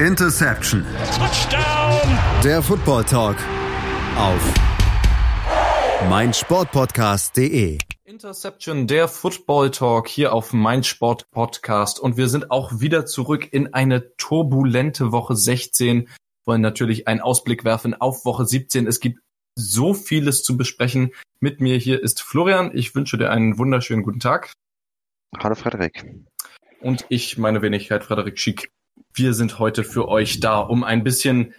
Interception. Touchdown. Der Football Talk auf meinsportpodcast.de. Interception, der Football Talk hier auf meinsportpodcast und wir sind auch wieder zurück in eine turbulente Woche 16. Wollen natürlich einen Ausblick werfen auf Woche 17. Es gibt so vieles zu besprechen. Mit mir hier ist Florian. Ich wünsche dir einen wunderschönen guten Tag. Hallo Frederik. Und ich, meine Wenigkeit Frederik Schick. Wir sind heute für euch da, um ein bisschen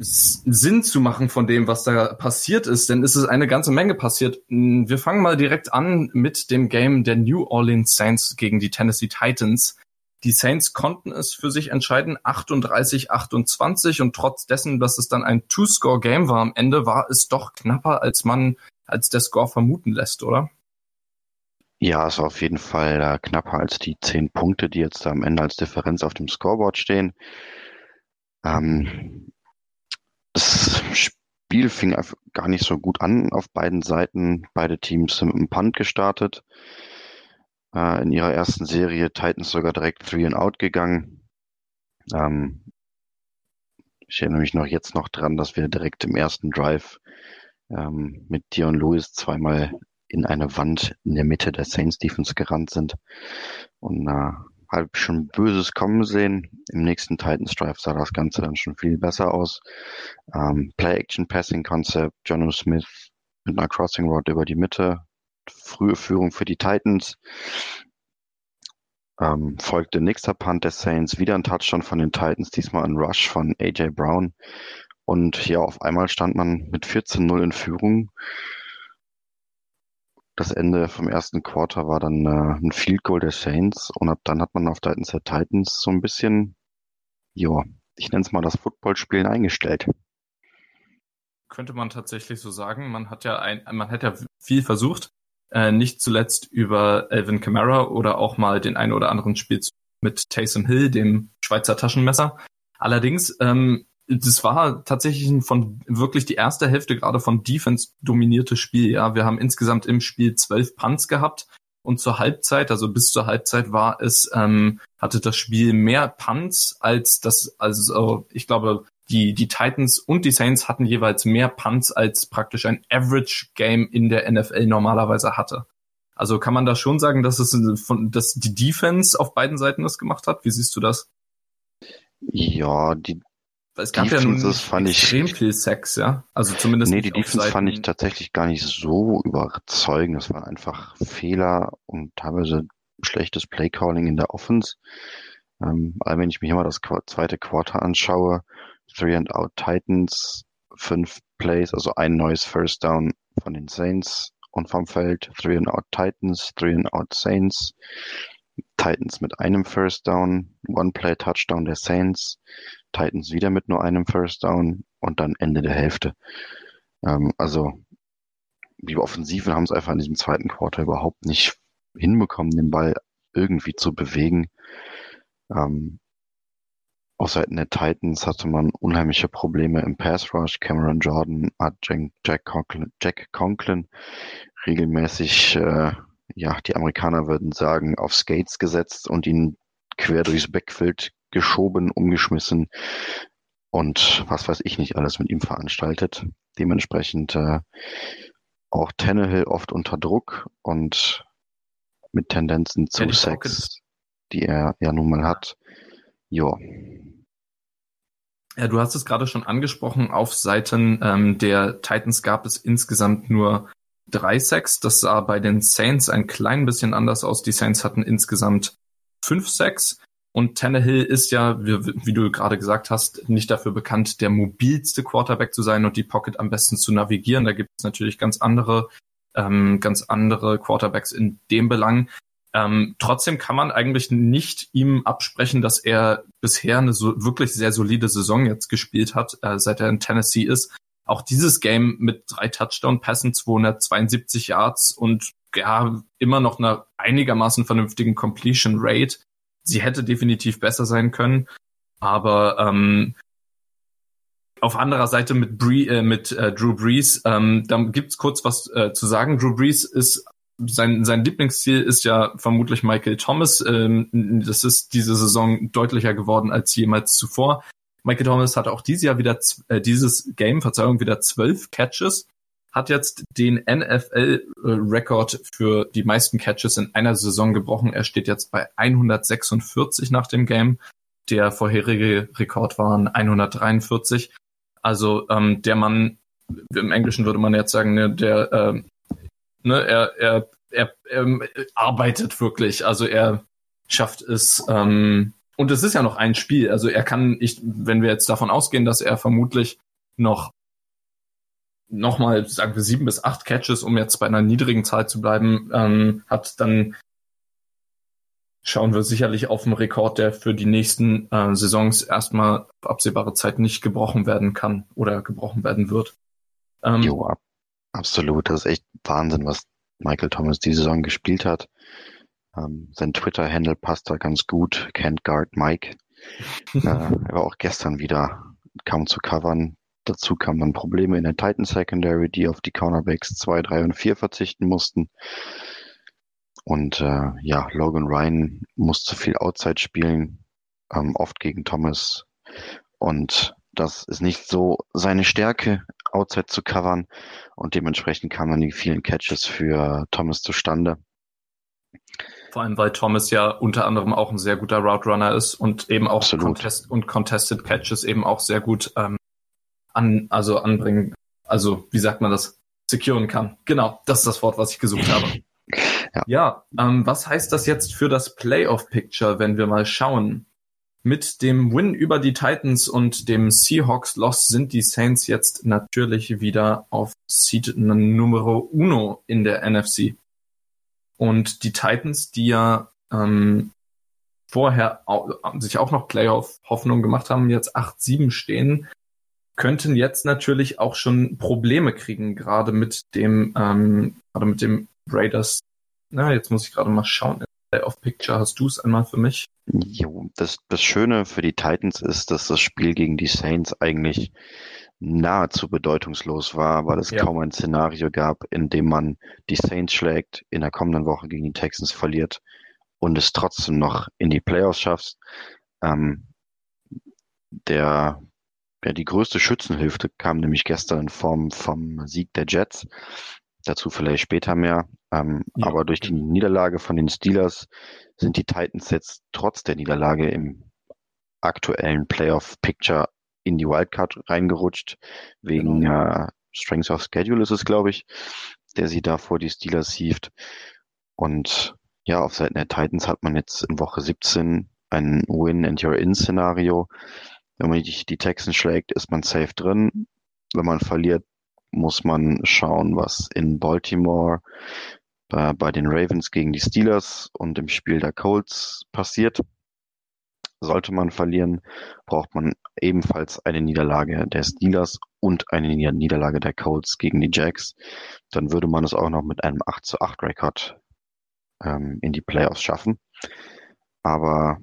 Sinn zu machen von dem, was da passiert ist, denn es ist eine ganze Menge passiert. Wir fangen mal direkt an mit dem Game der New Orleans Saints gegen die Tennessee Titans. Die Saints konnten es für sich entscheiden, 38-28 und trotz dessen, dass es dann ein Two-Score-Game war am Ende, war es doch knapper, als man, als der Score vermuten lässt, oder? Ja, ist auf jeden Fall äh, knapper als die zehn Punkte, die jetzt am Ende als Differenz auf dem Scoreboard stehen. Ähm, das Spiel fing gar nicht so gut an auf beiden Seiten. Beide Teams sind mit einem Punt gestartet. Äh, in ihrer ersten Serie Titans sogar direkt three and out gegangen. Ähm, ich erinnere mich noch jetzt noch dran, dass wir direkt im ersten Drive ähm, mit Dion Lewis zweimal in eine Wand in der Mitte der Saints Defense gerannt sind. Und äh, habe schon Böses kommen sehen. Im nächsten Titans Drive sah das Ganze dann schon viel besser aus. Ähm, Play-Action-Passing-Concept, Jono Smith mit einer Crossing Road über die Mitte. Frühe Führung für die Titans. Ähm, folgte nächster Punt der Saints, wieder ein Touchdown von den Titans, diesmal ein Rush von AJ Brown. Und hier auf einmal stand man mit 14-0 in Führung das Ende vom ersten Quarter war dann äh, ein Field Goal der Saints und ab dann hat man auf Seiten der Titans so ein bisschen, ja, ich nenne es mal das Footballspielen eingestellt. Könnte man tatsächlich so sagen. Man hat ja ein, man hat ja viel versucht, äh, nicht zuletzt über Elvin Kamara oder auch mal den einen oder anderen Spielzug mit Taysom Hill, dem Schweizer Taschenmesser. Allerdings ähm, das war tatsächlich von wirklich die erste Hälfte gerade von Defense dominiertes Spiel. Ja, wir haben insgesamt im Spiel zwölf Punts gehabt und zur Halbzeit, also bis zur Halbzeit war es, ähm, hatte das Spiel mehr Punts als das, also ich glaube, die, die Titans und die Saints hatten jeweils mehr Punts als praktisch ein Average Game in der NFL normalerweise hatte. Also kann man da schon sagen, dass es von, dass die Defense auf beiden Seiten das gemacht hat? Wie siehst du das? Ja, die es gab Defenses ja extrem ich, viel Sex, ja. Also zumindest. Nee, die Defense fand ich tatsächlich gar nicht so überzeugend. Das waren einfach Fehler und teilweise schlechtes Playcalling in der Offense. Ähm, aber wenn ich mir immer das zweite Quarter anschaue, Three and Out Titans, fünf Plays, also ein neues First Down von den Saints und vom Feld, Three and Out Titans, Three and Out Saints, Titans mit einem First Down, One Play Touchdown der Saints, Titans wieder mit nur einem First Down und dann Ende der Hälfte. Ähm, also die Offensiven haben es einfach in diesem zweiten Quarter überhaupt nicht hinbekommen, den Ball irgendwie zu bewegen. Ähm, auf Seiten der Titans hatte man unheimliche Probleme im Pass Rush. Cameron Jordan hat Jack Conklin, Jack Conklin regelmäßig, äh, ja, die Amerikaner würden sagen, auf Skates gesetzt und ihn quer durchs Backfield geschoben, umgeschmissen und was weiß ich nicht alles mit ihm veranstaltet. Dementsprechend äh, auch Tannehill oft unter Druck und mit Tendenzen zu ja, Sex, die er ja nun mal hat. Jo. Ja, du hast es gerade schon angesprochen. Auf Seiten ähm, der Titans gab es insgesamt nur drei Sacks. Das sah bei den Saints ein klein bisschen anders aus. Die Saints hatten insgesamt fünf Sacks. Und Tannehill ist ja, wie, wie, du gerade gesagt hast, nicht dafür bekannt, der mobilste Quarterback zu sein und die Pocket am besten zu navigieren. Da gibt es natürlich ganz andere, ähm, ganz andere Quarterbacks in dem Belang. Ähm, trotzdem kann man eigentlich nicht ihm absprechen, dass er bisher eine so wirklich sehr solide Saison jetzt gespielt hat, äh, seit er in Tennessee ist. Auch dieses Game mit drei Touchdown-Pässen, 272 Yards und ja, immer noch einer einigermaßen vernünftigen Completion Rate sie hätte definitiv besser sein können. Aber ähm, auf anderer Seite mit, Bree, äh, mit äh, Drew Brees, ähm, da gibt's kurz was äh, zu sagen. Drew Brees ist sein, sein Lieblingsziel ist ja vermutlich Michael Thomas. Ähm, das ist diese Saison deutlicher geworden als jemals zuvor. Michael Thomas hatte auch dieses Jahr wieder, äh, dieses Game, Verzeihung, wieder zwölf Catches, hat jetzt den NFL-Rekord für die meisten Catches in einer Saison gebrochen. Er steht jetzt bei 146 nach dem Game. Der vorherige Rekord waren 143. Also ähm, der Mann, im Englischen würde man jetzt sagen, ne, der, äh, ne, er, er, er, er arbeitet wirklich. Also er schafft es, ähm, und es ist ja noch ein Spiel. Also er kann, ich, wenn wir jetzt davon ausgehen, dass er vermutlich noch nochmal, sagen wir, sieben bis acht Catches, um jetzt bei einer niedrigen Zahl zu bleiben, ähm, hat, dann schauen wir sicherlich auf einen Rekord, der für die nächsten äh, Saisons erstmal absehbare Zeit nicht gebrochen werden kann oder gebrochen werden wird. Ähm, jo, ab, absolut. Das ist echt Wahnsinn, was Michael Thomas die Saison gespielt hat. Ähm, sein Twitter-Handle passt da ganz gut. Can't guard Mike. äh, er war auch gestern wieder kaum zu covern. Dazu kamen dann Probleme in der Titan Secondary, die auf die Cornerbacks 2, 3 und 4 verzichten mussten. Und äh, ja, Logan Ryan musste viel Outside spielen, ähm, oft gegen Thomas. Und das ist nicht so seine Stärke, Outside zu covern. Und dementsprechend kamen dann die vielen Catches für Thomas zustande. Vor allem, weil Thomas ja unter anderem auch ein sehr guter Route Runner ist und eben auch Contest und Contested Catches eben auch sehr gut ähm, an, also anbringen, also wie sagt man das, securen kann. Genau, das ist das Wort, was ich gesucht habe. Ja, ja ähm, was heißt das jetzt für das Playoff-Picture, wenn wir mal schauen? Mit dem Win über die Titans und dem Seahawks Loss sind die Saints jetzt natürlich wieder auf Seed Numero Uno in der NFC. Und die Titans, die ja ähm, vorher auch, sich auch noch Playoff-Hoffnung gemacht haben, jetzt 8-7 stehen, könnten jetzt natürlich auch schon Probleme kriegen, gerade mit dem, ähm, gerade mit dem Raiders. Na, jetzt muss ich gerade mal schauen. Playoff Picture hast du es einmal für mich? Jo, das, das Schöne für die Titans ist, dass das Spiel gegen die Saints eigentlich nahezu bedeutungslos war, weil es ja. kaum ein Szenario gab, in dem man die Saints schlägt, in der kommenden Woche gegen die Texans verliert und es trotzdem noch in die Playoffs schafft. Ähm, der ja, die größte Schützenhilfe kam nämlich gestern in Form vom Sieg der Jets. Dazu vielleicht später mehr. Ähm, ja. Aber durch die Niederlage von den Steelers sind die Titans jetzt trotz der Niederlage im aktuellen Playoff-Picture in die Wildcard reingerutscht. Wegen genau. äh, Strengths of Schedule ist es, glaube ich, der sie da vor die Steelers hieft. Und ja, auf Seiten der Titans hat man jetzt in Woche 17 ein Win-and-You're-In-Szenario. Wenn man die, die Texans schlägt, ist man safe drin. Wenn man verliert, muss man schauen, was in Baltimore äh, bei den Ravens gegen die Steelers und im Spiel der Colts passiert. Sollte man verlieren, braucht man ebenfalls eine Niederlage der Steelers und eine Niederlage der Colts gegen die Jacks. Dann würde man es auch noch mit einem 8 zu 8 Rekord ähm, in die Playoffs schaffen. Aber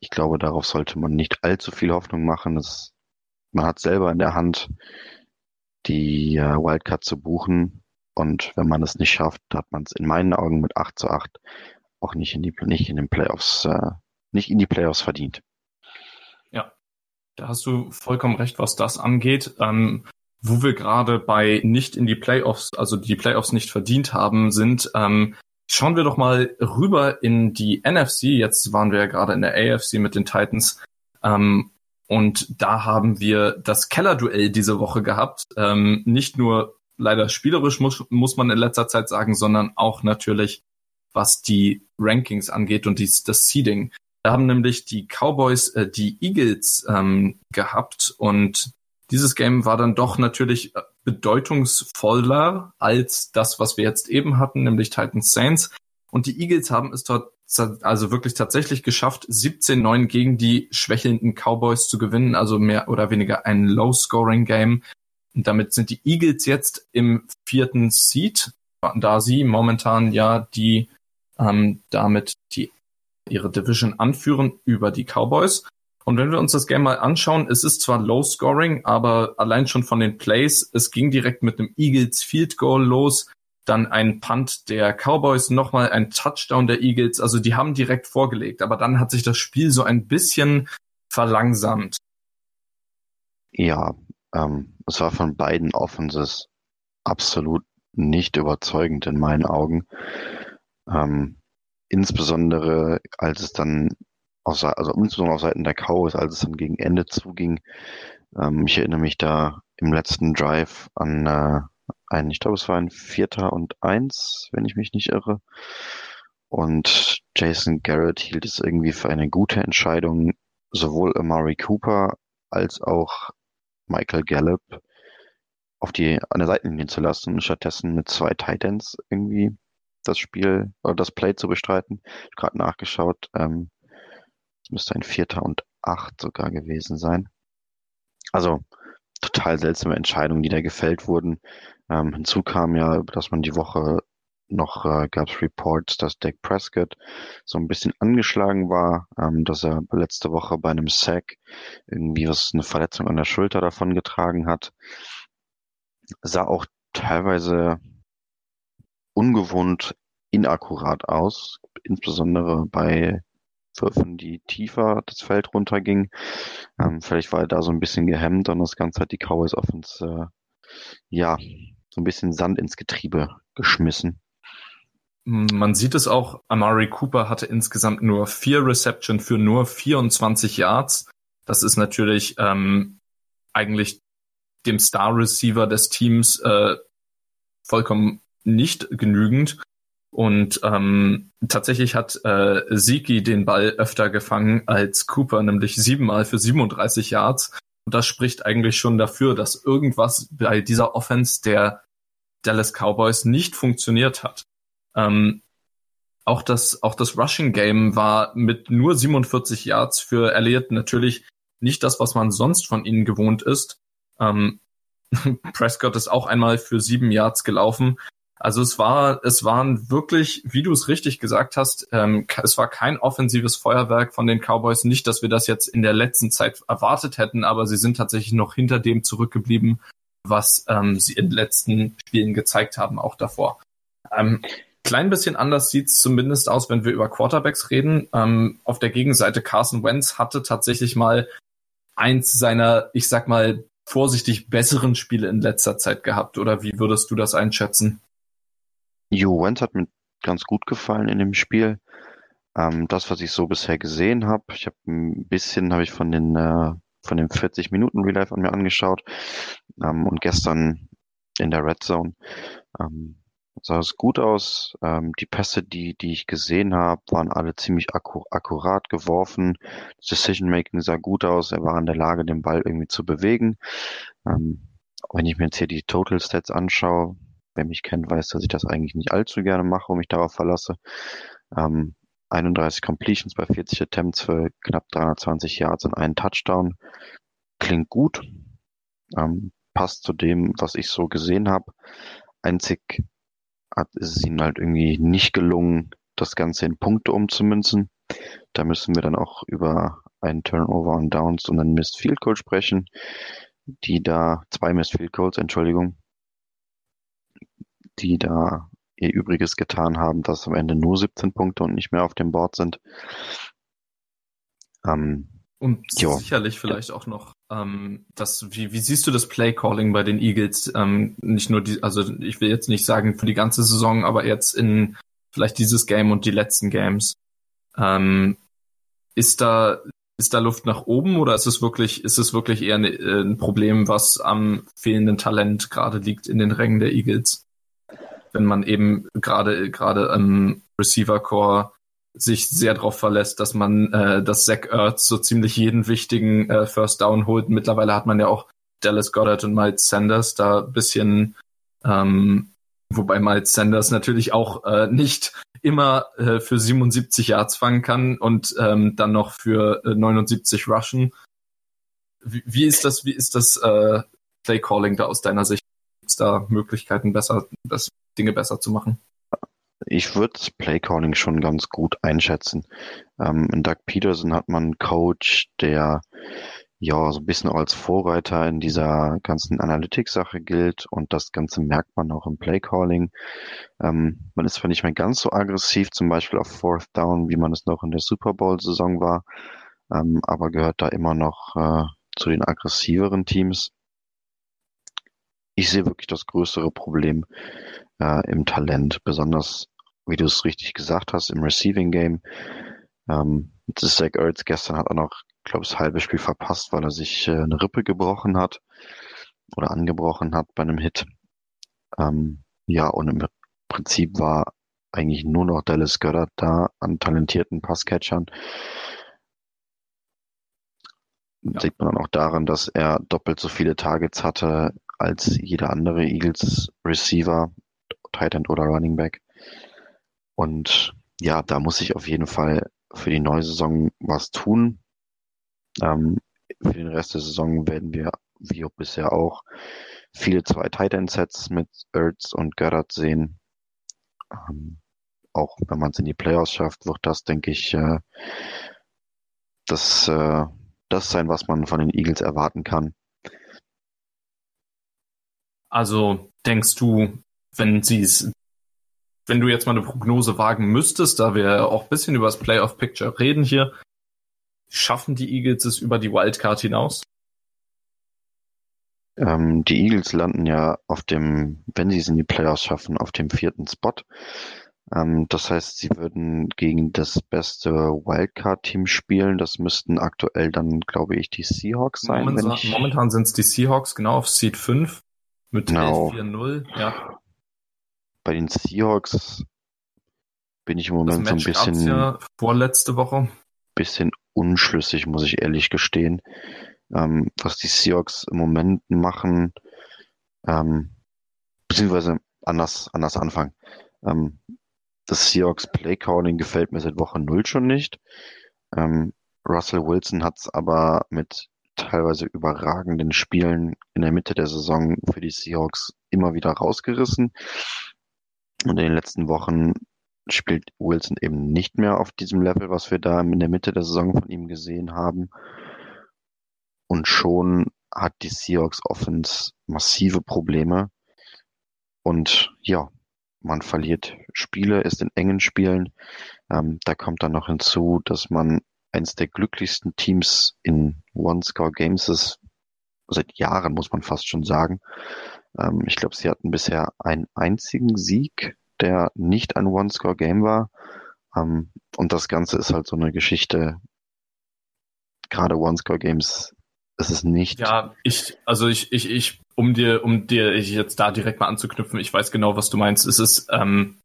ich glaube, darauf sollte man nicht allzu viel Hoffnung machen. Das, man hat selber in der Hand, die äh, Wildcard zu buchen. Und wenn man es nicht schafft, hat man es in meinen Augen mit 8 zu 8 auch nicht in die, nicht in den Playoffs, äh, nicht in die Playoffs verdient. Da hast du vollkommen recht, was das angeht. Ähm, wo wir gerade bei nicht in die Playoffs, also die Playoffs nicht verdient haben, sind, ähm, Schauen wir doch mal rüber in die NFC. Jetzt waren wir ja gerade in der AFC mit den Titans. Ähm, und da haben wir das Keller-Duell diese Woche gehabt. Ähm, nicht nur leider spielerisch muss, muss man in letzter Zeit sagen, sondern auch natürlich, was die Rankings angeht und dies, das Seeding. Haben nämlich die Cowboys äh, die Eagles ähm, gehabt und dieses Game war dann doch natürlich äh, bedeutungsvoller als das, was wir jetzt eben hatten, nämlich Titans Saints. Und die Eagles haben es dort also wirklich tatsächlich geschafft, 17-9 gegen die schwächelnden Cowboys zu gewinnen, also mehr oder weniger ein Low-Scoring-Game. Und damit sind die Eagles jetzt im vierten Seed, da sie momentan ja die ähm, damit die ihre Division anführen über die Cowboys. Und wenn wir uns das Game mal anschauen, es ist zwar Low Scoring, aber allein schon von den Plays, es ging direkt mit einem Eagles Field Goal los. dann ein Punt der Cowboys, nochmal ein Touchdown der Eagles. Also die haben direkt vorgelegt, aber dann hat sich das Spiel so ein bisschen verlangsamt. Ja, ähm, es war von beiden Offenses absolut nicht überzeugend in meinen Augen. Ähm, insbesondere als es dann auf, also insbesondere auf Seiten der Cowboys, als es dann gegen Ende zuging. Ähm, ich erinnere mich da im letzten Drive an äh, ein, ich glaube, es war ein Vierter und Eins, wenn ich mich nicht irre. Und Jason Garrett hielt es irgendwie für eine gute Entscheidung, sowohl Amari Cooper als auch Michael Gallup auf die an der Seitenlinie zu lassen und stattdessen mit zwei Titans irgendwie das Spiel oder das Play zu bestreiten. Ich habe gerade nachgeschaut, ähm, müsste ein Vierter und Acht sogar gewesen sein. Also total seltsame Entscheidungen, die da gefällt wurden. Ähm, hinzu kam ja, dass man die Woche noch äh, gab es Reports, dass Dak Prescott so ein bisschen angeschlagen war, ähm, dass er letzte Woche bei einem Sack irgendwie was eine Verletzung an der Schulter davon getragen hat. Sah auch teilweise ungewohnt inakkurat aus, insbesondere bei Würfen, die tiefer das Feld runtergingen. Ähm, vielleicht war er da so ein bisschen gehemmt und das Ganze hat die Cowboys Offense äh, ja so ein bisschen Sand ins Getriebe geschmissen. Man sieht es auch, Amari Cooper hatte insgesamt nur vier Reception für nur 24 Yards. Das ist natürlich ähm, eigentlich dem Star Receiver des Teams äh, vollkommen nicht genügend. Und ähm, tatsächlich hat äh, Siki den Ball öfter gefangen als Cooper, nämlich siebenmal für 37 Yards. Und das spricht eigentlich schon dafür, dass irgendwas bei dieser Offense der Dallas Cowboys nicht funktioniert hat. Ähm, auch das, auch das Rushing Game war mit nur 47 Yards für Elliott natürlich nicht das, was man sonst von ihnen gewohnt ist. Ähm, Prescott ist auch einmal für sieben Yards gelaufen. Also es war, es waren wirklich, wie du es richtig gesagt hast, ähm, es war kein offensives Feuerwerk von den Cowboys. Nicht, dass wir das jetzt in der letzten Zeit erwartet hätten, aber sie sind tatsächlich noch hinter dem zurückgeblieben, was ähm, sie in den letzten Spielen gezeigt haben, auch davor. Ähm, klein bisschen anders sieht's zumindest aus, wenn wir über Quarterbacks reden. Ähm, auf der Gegenseite Carson Wentz hatte tatsächlich mal eins seiner, ich sag mal, vorsichtig besseren Spiele in letzter Zeit gehabt. Oder wie würdest du das einschätzen? Jo, Wentz hat mir ganz gut gefallen in dem Spiel. Ähm, das, was ich so bisher gesehen habe, ich habe ein bisschen, habe ich von den äh, von den 40 Minuten Real Life an mir angeschaut ähm, und gestern in der Red Zone ähm, sah es gut aus. Ähm, die Pässe, die die ich gesehen habe, waren alle ziemlich akku akkurat geworfen. Das Decision Making sah gut aus. Er war in der Lage, den Ball irgendwie zu bewegen. Ähm, wenn ich mir jetzt hier die Total Stats anschaue, Wer mich kennt, weiß, dass ich das eigentlich nicht allzu gerne mache und mich darauf verlasse. Ähm, 31 Completions bei 40 Attempts für knapp 320 Yards und einen Touchdown. Klingt gut. Ähm, passt zu dem, was ich so gesehen habe. Einzig hat, ist es ihnen halt irgendwie nicht gelungen, das Ganze in Punkte umzumünzen. Da müssen wir dann auch über einen Turnover und Downs und einen Missed Field Goal sprechen, die da, zwei Missed Field Goals, Entschuldigung, die da ihr Übriges getan haben, dass am Ende nur 17 Punkte und nicht mehr auf dem Board sind. Ähm, und jo. sicherlich vielleicht auch noch, ähm, das, wie, wie siehst du das Play Calling bei den Eagles? Ähm, nicht nur die, also ich will jetzt nicht sagen für die ganze Saison, aber jetzt in vielleicht dieses Game und die letzten Games. Ähm, ist da, ist da Luft nach oben oder ist es wirklich, ist es wirklich eher äh, ein Problem, was am fehlenden Talent gerade liegt in den Rängen der Eagles? Wenn man eben gerade gerade im Receiver Core sich sehr darauf verlässt, dass man äh, dass Zach Ertz so ziemlich jeden wichtigen äh, First Down holt. Mittlerweile hat man ja auch Dallas Goddard und Miles Sanders da bisschen, ähm, wobei Miles Sanders natürlich auch äh, nicht immer äh, für 77 Yards fangen kann und ähm, dann noch für äh, 79 rushen. Wie, wie ist das, wie ist das äh, Play Calling da aus deiner Sicht? Gibt es da Möglichkeiten besser, das Dinge besser zu machen? Ich würde Playcalling schon ganz gut einschätzen. Ähm, in Doug Peterson hat man einen Coach, der ja so ein bisschen als Vorreiter in dieser ganzen Analytics-Sache gilt und das Ganze merkt man auch im Playcalling. Ähm, man ist zwar nicht mehr ganz so aggressiv, zum Beispiel auf Fourth Down, wie man es noch in der Super Bowl-Saison war, ähm, aber gehört da immer noch äh, zu den aggressiveren Teams. Ich sehe wirklich das größere Problem äh, im Talent, besonders, wie du es richtig gesagt hast, im Receiving Game. Ähm, Zach Ertz gestern hat auch noch, glaube ich, das halbe Spiel verpasst, weil er sich äh, eine Rippe gebrochen hat oder angebrochen hat bei einem Hit. Ähm, ja, und im Prinzip war eigentlich nur noch Dallas Goddard da an talentierten Passcatchern. Ja. Sieht man dann auch daran, dass er doppelt so viele Targets hatte als jeder andere Eagles Receiver, Tight End oder Running Back. Und ja, da muss ich auf jeden Fall für die neue Saison was tun. Ähm, für den Rest der Saison werden wir, wie bisher auch, viele zwei Tight End Sets mit Ertz und Goddard sehen. Ähm, auch wenn man es in die Playoffs schafft, wird das, denke ich, äh, das, äh, das sein, was man von den Eagles erwarten kann. Also denkst du, wenn sie es, wenn du jetzt mal eine Prognose wagen müsstest, da wir auch ein bisschen über das Playoff Picture reden hier, schaffen die Eagles es über die Wildcard hinaus? Ähm, die Eagles landen ja auf dem, wenn sie es in die Playoffs schaffen, auf dem vierten Spot. Ähm, das heißt, sie würden gegen das beste Wildcard-Team spielen. Das müssten aktuell dann, glaube ich, die Seahawks sein. Momentan, ich... momentan sind es die Seahawks, genau, auf Seed 5 mit genau. 4-0. Ja. Bei den Seahawks bin ich im Moment so ein bisschen. Ja vorletzte Woche. Bisschen unschlüssig, muss ich ehrlich gestehen. Ähm, was die Seahawks im Moment machen, ähm, beziehungsweise anders, anders anfangen. Ähm, das Seahawks Playcalling gefällt mir seit Woche null schon nicht. Ähm, Russell Wilson hat es aber mit teilweise überragenden Spielen in der Mitte der Saison für die Seahawks immer wieder rausgerissen. Und in den letzten Wochen spielt Wilson eben nicht mehr auf diesem Level, was wir da in der Mitte der Saison von ihm gesehen haben. Und schon hat die Seahawks Offense massive Probleme. Und ja, man verliert Spiele, ist in engen Spielen. Ähm, da kommt dann noch hinzu, dass man eines der glücklichsten Teams in One-Score-Games ist, seit Jahren muss man fast schon sagen. Ähm, ich glaube, sie hatten bisher einen einzigen Sieg, der nicht ein One-Score-Game war. Ähm, und das Ganze ist halt so eine Geschichte, gerade One-Score-Games ist es nicht. Ja, ich, also ich, ich, ich um dir, um dir jetzt da direkt mal anzuknüpfen, ich weiß genau, was du meinst. Es ist ähm,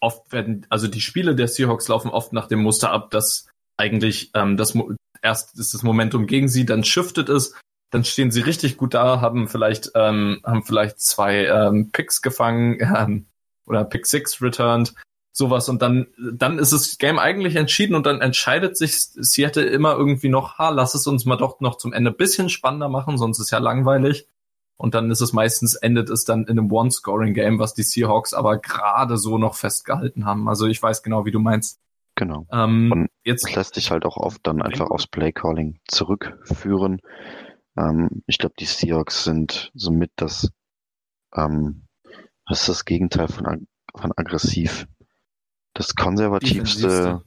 oft werden, also die Spiele der Seahawks laufen oft nach dem Muster ab, dass eigentlich ähm, das erst ist das Momentum gegen sie, dann shiftet es, dann stehen sie richtig gut da, haben vielleicht ähm, haben vielleicht zwei ähm, Picks gefangen ähm, oder Pick Six returned, sowas und dann dann ist das Game eigentlich entschieden und dann entscheidet sich sie hätte immer irgendwie noch, ha, lass es uns mal doch noch zum Ende bisschen spannender machen, sonst ist ja langweilig. Und dann ist es meistens, endet es dann in einem One-Scoring-Game, was die Seahawks aber gerade so noch festgehalten haben. Also ich weiß genau, wie du meinst. Genau. Ähm, Und jetzt lässt sich halt auch oft dann einfach aufs Play-Calling zurückführen. Ähm, ich glaube, die Seahawks sind somit das, ähm, was ist das Gegenteil von, von aggressiv? Das konservativste,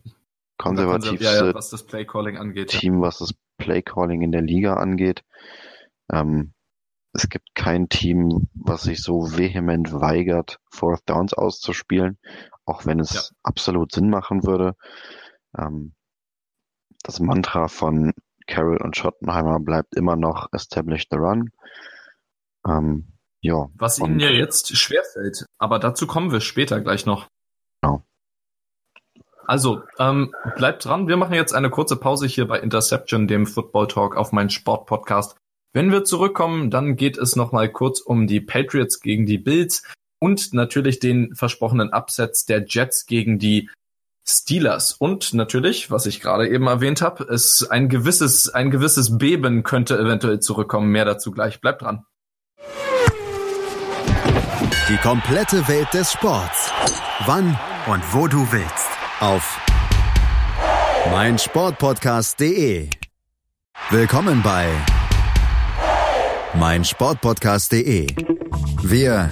konservativste ja, ja, was das Play-Calling angeht. Team, was das Play-Calling in der Liga angeht. Ähm, es gibt kein Team, was sich so vehement weigert, Fourth Downs auszuspielen, auch wenn es ja. absolut Sinn machen würde. Ähm, das Mantra von Carroll und Schottenheimer bleibt immer noch Establish the Run. Ähm, ja. Was ihnen ja jetzt schwerfällt, aber dazu kommen wir später gleich noch. Genau. Also, ähm, bleibt dran. Wir machen jetzt eine kurze Pause hier bei Interception, dem Football Talk auf meinen Sportpodcast. Wenn wir zurückkommen, dann geht es nochmal kurz um die Patriots gegen die Bills und natürlich den versprochenen Absatz der Jets gegen die Steelers. Und natürlich, was ich gerade eben erwähnt habe, ist ein gewisses, ein gewisses Beben könnte eventuell zurückkommen. Mehr dazu gleich. Bleibt dran. Die komplette Welt des Sports. Wann und wo du willst. Auf meinsportpodcast.de Willkommen bei meinsportpodcast.de. Wir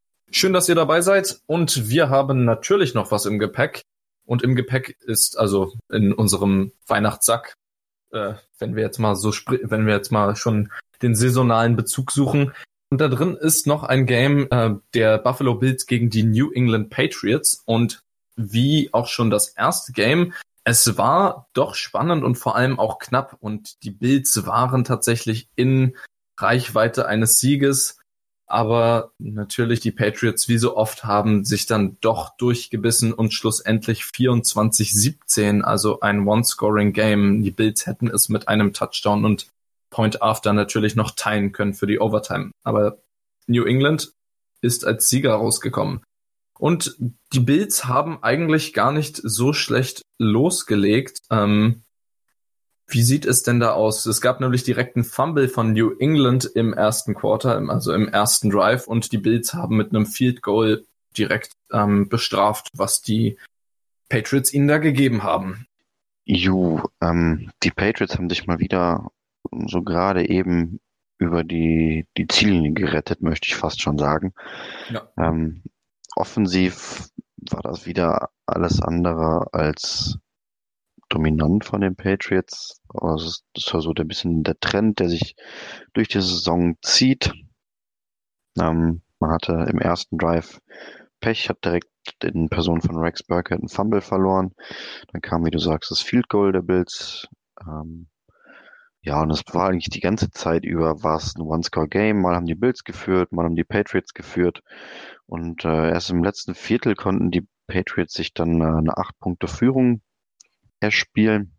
Schön, dass ihr dabei seid. Und wir haben natürlich noch was im Gepäck. Und im Gepäck ist also in unserem Weihnachtssack, äh, wenn wir jetzt mal so wenn wir jetzt mal schon den saisonalen Bezug suchen. Und da drin ist noch ein Game äh, der Buffalo Bills gegen die New England Patriots. Und wie auch schon das erste Game, es war doch spannend und vor allem auch knapp. Und die Bills waren tatsächlich in Reichweite eines Sieges. Aber natürlich die Patriots, wie so oft, haben sich dann doch durchgebissen und schlussendlich 24-17, also ein One-Scoring-Game. Die Bills hätten es mit einem Touchdown und Point After natürlich noch teilen können für die Overtime. Aber New England ist als Sieger rausgekommen. Und die Bills haben eigentlich gar nicht so schlecht losgelegt. Ähm, wie sieht es denn da aus? Es gab nämlich direkt einen Fumble von New England im ersten Quarter, also im ersten Drive, und die Bills haben mit einem Field Goal direkt ähm, bestraft, was die Patriots ihnen da gegeben haben. Ju, ähm, die Patriots haben sich mal wieder so gerade eben über die, die Ziellinie gerettet, möchte ich fast schon sagen. Ja. Ähm, offensiv war das wieder alles andere als dominant von den Patriots. Also das war so ein bisschen der Trend, der sich durch die Saison zieht. Ähm, man hatte im ersten Drive Pech, hat direkt in Person von Rex Burkett einen Fumble verloren. Dann kam, wie du sagst, das Field Goal der Bills. Ähm, ja, und es war eigentlich die ganze Zeit über war es ein One-Score-Game. Mal haben die Bills geführt, mal haben die Patriots geführt. Und äh, erst im letzten Viertel konnten die Patriots sich dann äh, eine acht Punkte Führung erspielen.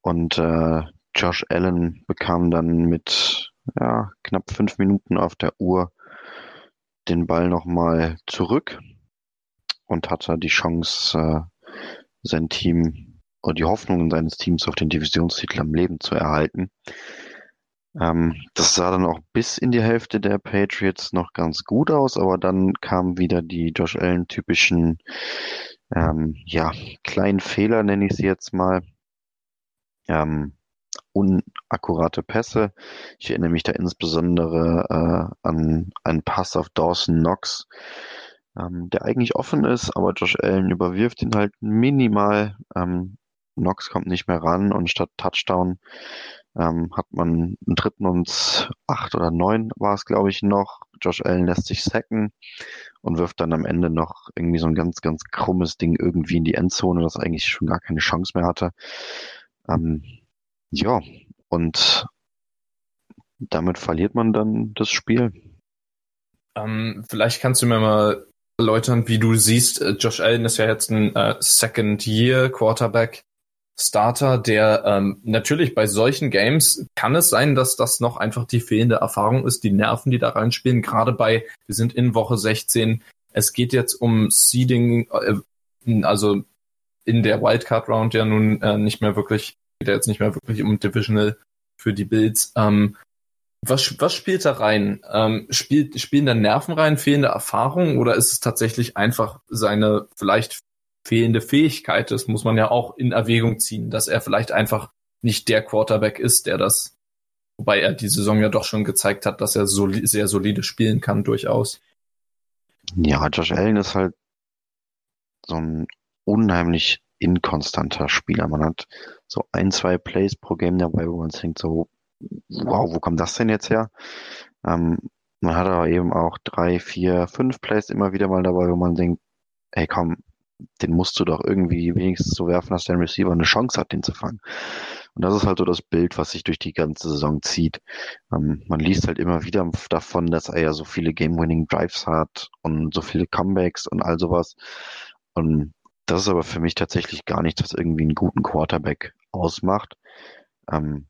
Und äh, Josh Allen bekam dann mit ja, knapp fünf Minuten auf der Uhr den Ball nochmal zurück und hatte die Chance, äh, sein Team oder die Hoffnungen seines Teams auf den Divisionstitel am Leben zu erhalten. Ähm, das sah dann auch bis in die Hälfte der Patriots noch ganz gut aus, aber dann kamen wieder die Josh Allen typischen ähm, ja, kleinen Fehler, nenne ich sie jetzt mal. Ähm, unakkurate Pässe. Ich erinnere mich da insbesondere äh, an einen Pass auf Dawson Knox, ähm, der eigentlich offen ist, aber Josh Allen überwirft ihn halt minimal. Ähm, Knox kommt nicht mehr ran und statt Touchdown ähm, hat man einen dritten und acht oder neun war es, glaube ich, noch. Josh Allen lässt sich sacken und wirft dann am Ende noch irgendwie so ein ganz, ganz krummes Ding irgendwie in die Endzone, das eigentlich schon gar keine Chance mehr hatte. Ähm, ja, und damit verliert man dann das Spiel. Ähm, vielleicht kannst du mir mal erläutern, wie du siehst, äh, Josh Allen ist ja jetzt ein äh, Second-Year-Quarterback. Starter, der ähm, natürlich bei solchen Games kann es sein, dass das noch einfach die fehlende Erfahrung ist, die Nerven, die da reinspielen. Gerade bei, wir sind in Woche 16, es geht jetzt um Seeding, äh, also in der Wildcard Round ja nun äh, nicht mehr wirklich, geht ja jetzt nicht mehr wirklich um Divisional für die Bills. Ähm, was, was spielt da rein? Ähm, spielt, spielen da Nerven rein, fehlende Erfahrung oder ist es tatsächlich einfach seine vielleicht fehlende Fähigkeit ist, muss man ja auch in Erwägung ziehen, dass er vielleicht einfach nicht der Quarterback ist, der das, wobei er die Saison ja doch schon gezeigt hat, dass er soli sehr solide spielen kann, durchaus. Ja, Josh Allen ist halt so ein unheimlich inkonstanter Spieler. Man hat so ein, zwei Plays pro Game dabei, wo man denkt so, wow, wo kommt das denn jetzt her? Ähm, man hat aber eben auch drei, vier, fünf Plays immer wieder mal dabei, wo man denkt, ey komm, den musst du doch irgendwie wenigstens so werfen, dass dein Receiver eine Chance hat, den zu fangen. Und das ist halt so das Bild, was sich durch die ganze Saison zieht. Ähm, man liest halt immer wieder davon, dass er ja so viele Game-Winning Drives hat und so viele Comebacks und all sowas. Und das ist aber für mich tatsächlich gar nicht, was irgendwie einen guten Quarterback ausmacht. Ähm,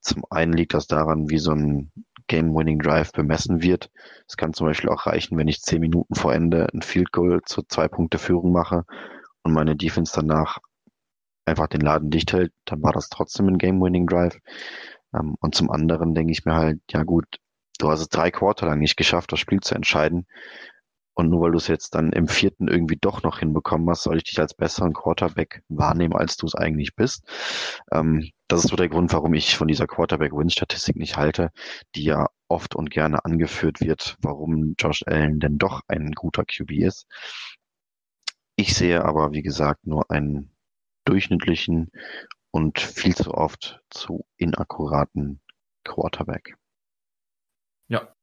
zum einen liegt das daran, wie so ein Game-Winning-Drive bemessen wird. Es kann zum Beispiel auch reichen, wenn ich zehn Minuten vor Ende ein Field Goal zu zwei Punkte Führung mache und meine Defense danach einfach den Laden dicht hält, dann war das trotzdem ein Game-Winning-Drive. Ähm, und zum anderen denke ich mir halt, ja gut, du hast es drei Quarter lang nicht geschafft, das Spiel zu entscheiden. Und nur weil du es jetzt dann im vierten irgendwie doch noch hinbekommen hast, soll ich dich als besseren Quarterback wahrnehmen, als du es eigentlich bist. Ähm, das ist so der Grund, warum ich von dieser Quarterback-Win-Statistik nicht halte, die ja oft und gerne angeführt wird, warum Josh Allen denn doch ein guter QB ist. Ich sehe aber, wie gesagt, nur einen durchschnittlichen und viel zu oft zu inakkuraten Quarterback. Ja,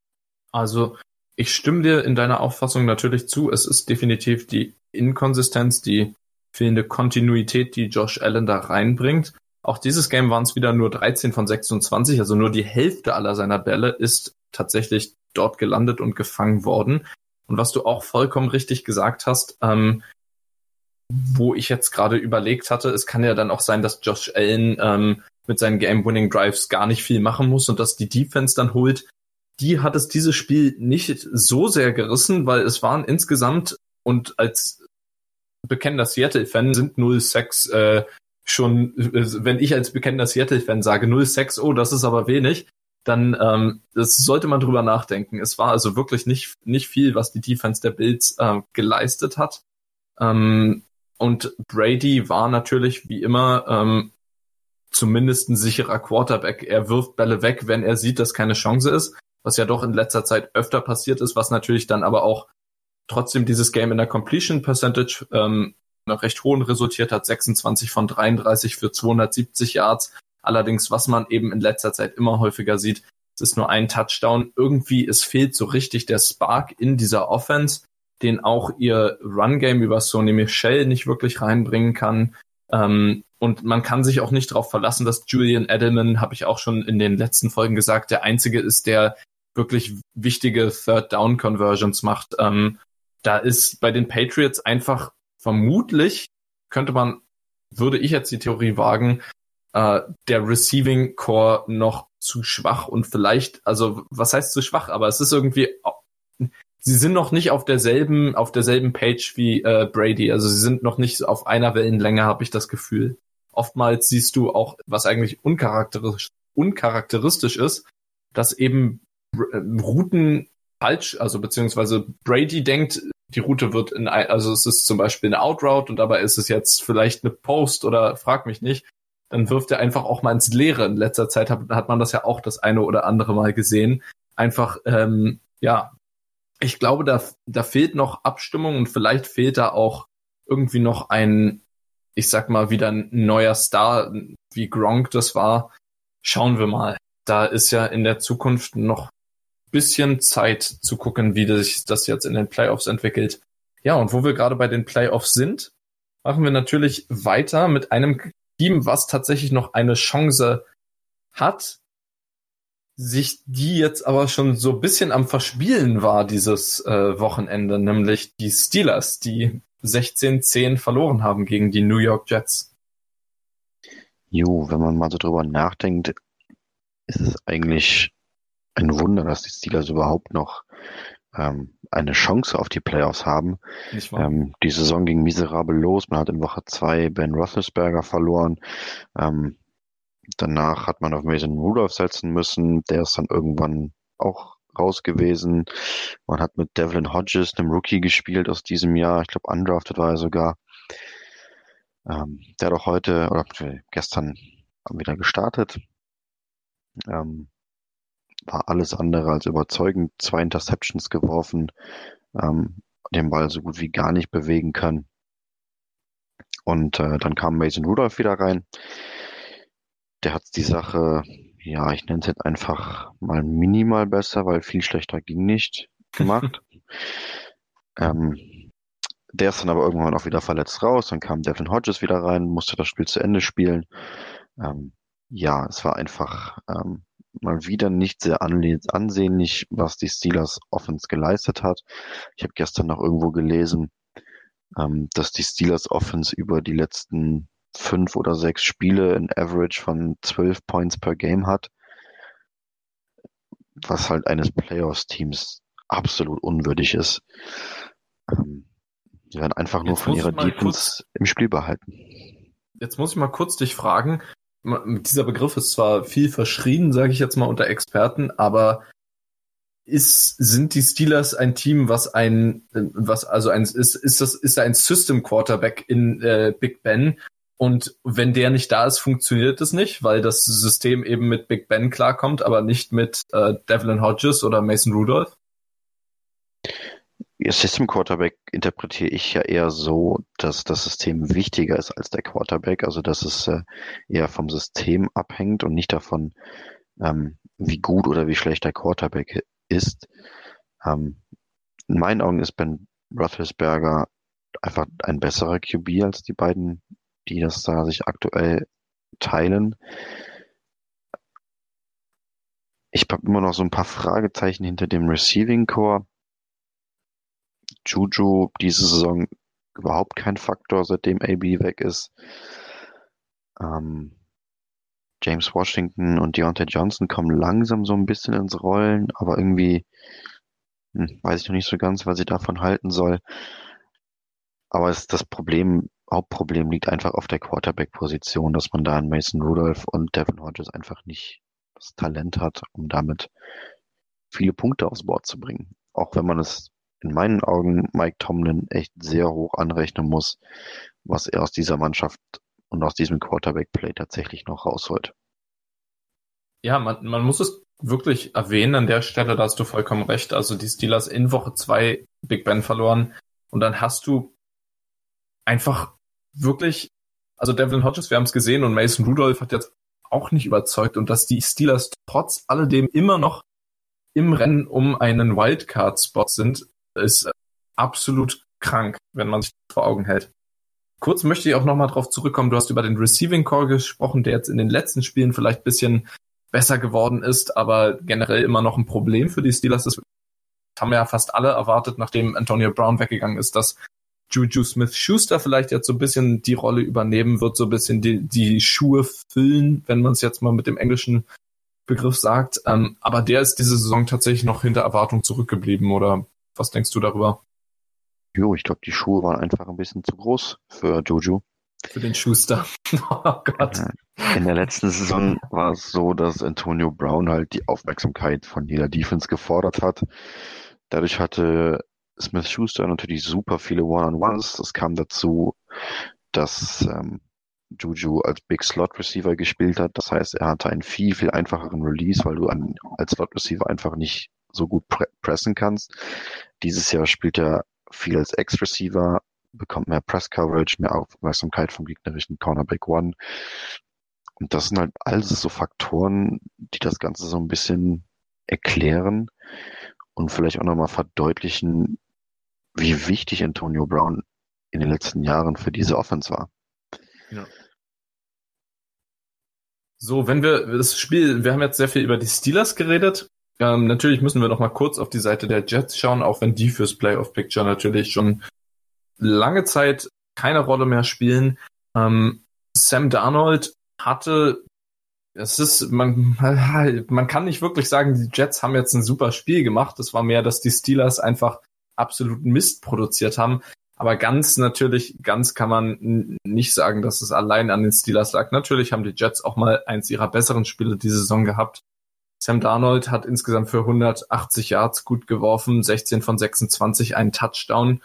also ich stimme dir in deiner Auffassung natürlich zu. Es ist definitiv die Inkonsistenz, die fehlende Kontinuität, die Josh Allen da reinbringt. Auch dieses Game waren es wieder nur 13 von 26, also nur die Hälfte aller seiner Bälle ist tatsächlich dort gelandet und gefangen worden. Und was du auch vollkommen richtig gesagt hast, ähm, wo ich jetzt gerade überlegt hatte, es kann ja dann auch sein, dass Josh Allen ähm, mit seinen Game-Winning-Drives gar nicht viel machen muss und dass die Defense dann holt die hat es dieses Spiel nicht so sehr gerissen, weil es waren insgesamt und als bekennender Seattle-Fan sind 0-6 äh, schon, äh, wenn ich als bekennender Seattle-Fan sage 0-6, oh, das ist aber wenig, dann ähm, das sollte man drüber nachdenken. Es war also wirklich nicht, nicht viel, was die Defense der Bills äh, geleistet hat. Ähm, und Brady war natürlich wie immer ähm, zumindest ein sicherer Quarterback. Er wirft Bälle weg, wenn er sieht, dass keine Chance ist was ja doch in letzter Zeit öfter passiert ist, was natürlich dann aber auch trotzdem dieses Game in der Completion Percentage ähm, noch recht hohen resultiert hat, 26 von 33 für 270 Yards. Allerdings, was man eben in letzter Zeit immer häufiger sieht, es ist nur ein Touchdown. Irgendwie, es fehlt so richtig der Spark in dieser Offense, den auch ihr Run-Game über Sony Michel nicht wirklich reinbringen kann. Ähm, und man kann sich auch nicht darauf verlassen, dass Julian Edelman, habe ich auch schon in den letzten Folgen gesagt, der einzige ist, der wirklich wichtige Third Down Conversions macht. Ähm, da ist bei den Patriots einfach vermutlich könnte man, würde ich jetzt die Theorie wagen, äh, der Receiving Core noch zu schwach und vielleicht, also was heißt zu schwach, aber es ist irgendwie, sie sind noch nicht auf derselben, auf derselben Page wie äh, Brady. Also sie sind noch nicht auf einer Wellenlänge, habe ich das Gefühl. Oftmals siehst du auch, was eigentlich uncharakteristisch, uncharakteristisch ist, dass eben Routen falsch, also beziehungsweise Brady denkt, die Route wird in, also es ist zum Beispiel eine Outroute und dabei ist es jetzt vielleicht eine Post oder frag mich nicht, dann wirft er einfach auch mal ins Leere. In letzter Zeit hat, hat man das ja auch das eine oder andere Mal gesehen. Einfach, ähm, ja, ich glaube, da, da fehlt noch Abstimmung und vielleicht fehlt da auch irgendwie noch ein, ich sag mal, wieder ein neuer Star, wie Gronk das war. Schauen wir mal. Da ist ja in der Zukunft noch bisschen Zeit zu gucken, wie sich das jetzt in den Playoffs entwickelt. Ja, und wo wir gerade bei den Playoffs sind, machen wir natürlich weiter mit einem Team, was tatsächlich noch eine Chance hat, sich die jetzt aber schon so bisschen am Verspielen war dieses äh, Wochenende, nämlich die Steelers, die 16-10 verloren haben gegen die New York Jets. Jo, wenn man mal so drüber nachdenkt, ist es eigentlich ein Wunder, dass die Steelers überhaupt noch ähm, eine Chance auf die Playoffs haben. Ähm, die Saison ging miserabel los. Man hat in Woche zwei Ben Roethlisberger verloren. Ähm, danach hat man auf Mason Rudolph setzen müssen. Der ist dann irgendwann auch raus gewesen. Man hat mit Devlin Hodges, einem Rookie, gespielt aus diesem Jahr. Ich glaube, undrafted war er sogar. Ähm, der hat auch heute oder gestern wieder gestartet. Ähm, war alles andere als überzeugend. Zwei Interceptions geworfen, ähm, den Ball so gut wie gar nicht bewegen kann. Und äh, dann kam Mason Rudolph wieder rein. Der hat die Sache, ja, ich nenne es jetzt einfach mal minimal besser, weil viel schlechter ging nicht gemacht. ähm, der ist dann aber irgendwann auch wieder verletzt raus. Dann kam Devin Hodges wieder rein, musste das Spiel zu Ende spielen. Ähm, ja, es war einfach ähm, mal wieder nicht sehr ansehnlich, was die Steelers Offense geleistet hat. Ich habe gestern noch irgendwo gelesen, ähm, dass die Steelers Offense über die letzten fünf oder sechs Spiele in Average von zwölf Points per Game hat, was halt eines Playoffs-Teams absolut unwürdig ist. Ähm, sie werden einfach nur von ihrer Defense im Spiel behalten. Jetzt muss ich mal kurz dich fragen. Dieser Begriff ist zwar viel verschrien, sage ich jetzt mal unter Experten, aber ist, sind die Steelers ein Team, was ein, was also ein, ist, ist das, ist da ein System Quarterback in äh, Big Ben? Und wenn der nicht da ist, funktioniert es nicht, weil das System eben mit Big Ben klarkommt, aber nicht mit äh, Devlin Hodges oder Mason Rudolph? System Quarterback interpretiere ich ja eher so, dass das System wichtiger ist als der Quarterback, also dass es äh, eher vom System abhängt und nicht davon, ähm, wie gut oder wie schlecht der Quarterback ist. Ähm, in meinen Augen ist Ben Roethlisberger einfach ein besserer QB als die beiden, die das da sich aktuell teilen. Ich habe immer noch so ein paar Fragezeichen hinter dem Receiving Core. Juju diese Saison überhaupt kein Faktor, seitdem AB weg ist. Ähm, James Washington und Deontay Johnson kommen langsam so ein bisschen ins Rollen, aber irgendwie hm, weiß ich noch nicht so ganz, was ich davon halten soll. Aber es, das Problem, Hauptproblem liegt einfach auf der Quarterback-Position, dass man da in Mason Rudolph und Devin Hodges einfach nicht das Talent hat, um damit viele Punkte aufs Board zu bringen. Auch wenn man es in meinen Augen Mike Tomlin echt sehr hoch anrechnen muss, was er aus dieser Mannschaft und aus diesem Quarterback-Play tatsächlich noch rausholt. Ja, man, man muss es wirklich erwähnen an der Stelle, da hast du vollkommen recht. Also die Steelers in Woche zwei Big Ben verloren und dann hast du einfach wirklich, also Devlin Hodges, wir haben es gesehen und Mason Rudolph hat jetzt auch nicht überzeugt und dass die Steelers trotz alledem immer noch im Rennen um einen Wildcard-Spot sind, ist absolut krank, wenn man sich vor Augen hält. Kurz möchte ich auch nochmal drauf zurückkommen. Du hast über den Receiving Call gesprochen, der jetzt in den letzten Spielen vielleicht bisschen besser geworden ist, aber generell immer noch ein Problem für die Steelers Das haben ja fast alle erwartet, nachdem Antonio Brown weggegangen ist, dass Juju Smith-Schuster vielleicht jetzt so ein bisschen die Rolle übernehmen wird, so ein bisschen die, die Schuhe füllen, wenn man es jetzt mal mit dem englischen Begriff sagt. Ähm, aber der ist diese Saison tatsächlich noch hinter Erwartung zurückgeblieben, oder was denkst du darüber? Jo, ich glaube, die Schuhe waren einfach ein bisschen zu groß für Jojo. Für den Schuster. oh Gott. In der letzten Saison war es so, dass Antonio Brown halt die Aufmerksamkeit von jeder Defense gefordert hat. Dadurch hatte Smith Schuster natürlich super viele One-on-Ones. Das kam dazu, dass ähm, Juju als Big Slot Receiver gespielt hat. Das heißt, er hatte einen viel, viel einfacheren Release, weil du an, als Slot Receiver einfach nicht so gut pre pressen kannst. Dieses Jahr spielt er viel als Ex-Receiver, bekommt mehr Press-Coverage, mehr Aufmerksamkeit vom gegnerischen Cornerback One. Und das sind halt alles so Faktoren, die das Ganze so ein bisschen erklären und vielleicht auch nochmal verdeutlichen, wie wichtig Antonio Brown in den letzten Jahren für diese Offense war. Ja. So, wenn wir das Spiel, wir haben jetzt sehr viel über die Steelers geredet. Ähm, natürlich müssen wir noch mal kurz auf die Seite der Jets schauen, auch wenn die fürs Playoff Picture natürlich schon lange Zeit keine Rolle mehr spielen. Ähm, Sam Darnold hatte, es ist, man, man kann nicht wirklich sagen, die Jets haben jetzt ein super Spiel gemacht. Es war mehr, dass die Steelers einfach absoluten Mist produziert haben. Aber ganz natürlich, ganz kann man nicht sagen, dass es allein an den Steelers lag. Natürlich haben die Jets auch mal eins ihrer besseren Spiele diese Saison gehabt. Sam Darnold hat insgesamt für 180 Yards gut geworfen, 16 von 26, einen Touchdown.